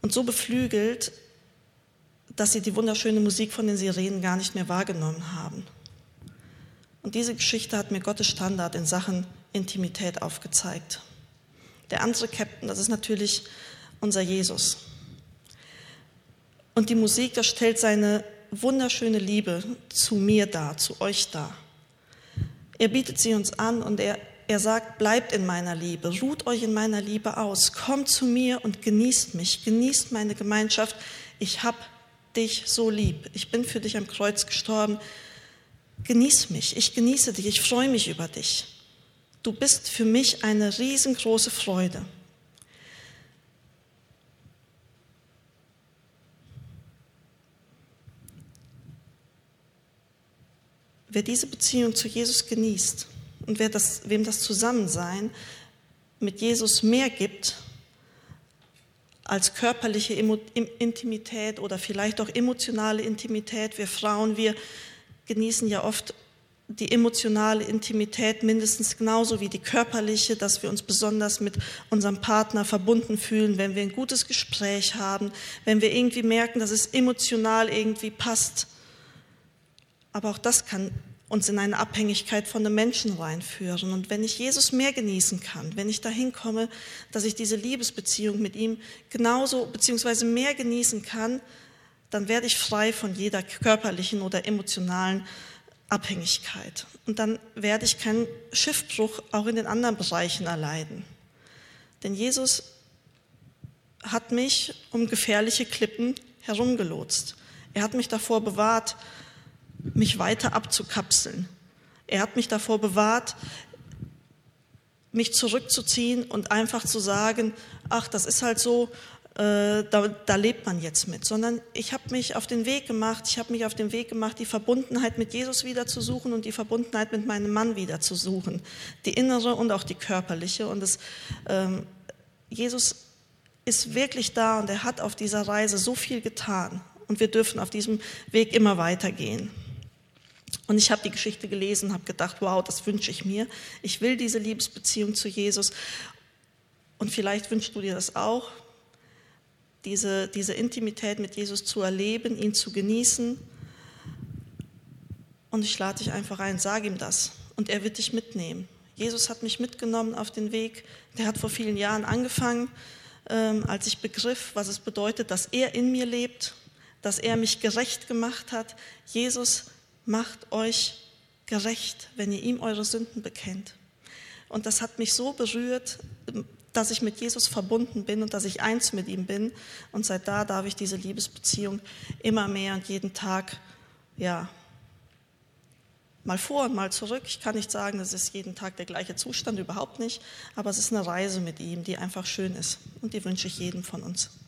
und so beflügelt, dass sie die wunderschöne Musik von den Sirenen gar nicht mehr wahrgenommen haben. Und diese Geschichte hat mir Gottes Standard in Sachen Intimität aufgezeigt. Der andere Captain, das ist natürlich unser Jesus. Und die Musik, das stellt seine wunderschöne Liebe zu mir dar, zu euch dar. Er bietet sie uns an und er, er sagt, bleibt in meiner Liebe, ruht euch in meiner Liebe aus, kommt zu mir und genießt mich, genießt meine Gemeinschaft. Ich hab dich so lieb. Ich bin für dich am Kreuz gestorben. Genieß mich, ich genieße dich, ich freue mich über dich. Du bist für mich eine riesengroße Freude. Wer diese Beziehung zu Jesus genießt und wer das, wem das Zusammensein mit Jesus mehr gibt als körperliche Intimität oder vielleicht auch emotionale Intimität, wir Frauen, wir genießen ja oft die emotionale Intimität mindestens genauso wie die körperliche, dass wir uns besonders mit unserem Partner verbunden fühlen, wenn wir ein gutes Gespräch haben, wenn wir irgendwie merken, dass es emotional irgendwie passt. Aber auch das kann uns in eine Abhängigkeit von einem Menschen reinführen. Und wenn ich Jesus mehr genießen kann, wenn ich dahin komme, dass ich diese Liebesbeziehung mit ihm genauso beziehungsweise mehr genießen kann, dann werde ich frei von jeder körperlichen oder emotionalen Abhängigkeit. Und dann werde ich keinen Schiffbruch auch in den anderen Bereichen erleiden. Denn Jesus hat mich um gefährliche Klippen herumgelotst. Er hat mich davor bewahrt, mich weiter abzukapseln. Er hat mich davor bewahrt, mich zurückzuziehen und einfach zu sagen, ach, das ist halt so, äh, da, da, lebt man jetzt mit, sondern ich habe mich auf den Weg gemacht, ich habe mich auf den Weg gemacht, die Verbundenheit mit Jesus wieder zu suchen und die Verbundenheit mit meinem Mann wieder zu suchen, die innere und auch die körperliche. Und das, ähm, Jesus ist wirklich da und er hat auf dieser Reise so viel getan und wir dürfen auf diesem Weg immer weitergehen. Und ich habe die Geschichte gelesen, habe gedacht, wow, das wünsche ich mir. Ich will diese Liebesbeziehung zu Jesus. Und vielleicht wünschst du dir das auch, diese, diese Intimität mit Jesus zu erleben, ihn zu genießen. Und ich lade dich einfach ein, sag ihm das. Und er wird dich mitnehmen. Jesus hat mich mitgenommen auf den Weg. Der hat vor vielen Jahren angefangen, ähm, als ich begriff, was es bedeutet, dass er in mir lebt, dass er mich gerecht gemacht hat. Jesus macht euch gerecht, wenn ihr ihm eure Sünden bekennt. Und das hat mich so berührt, dass ich mit Jesus verbunden bin und dass ich eins mit ihm bin. Und seit da darf ich diese Liebesbeziehung immer mehr und jeden Tag, ja, mal vor und mal zurück. Ich kann nicht sagen, es ist jeden Tag der gleiche Zustand, überhaupt nicht. Aber es ist eine Reise mit ihm, die einfach schön ist. Und die wünsche ich jedem von uns.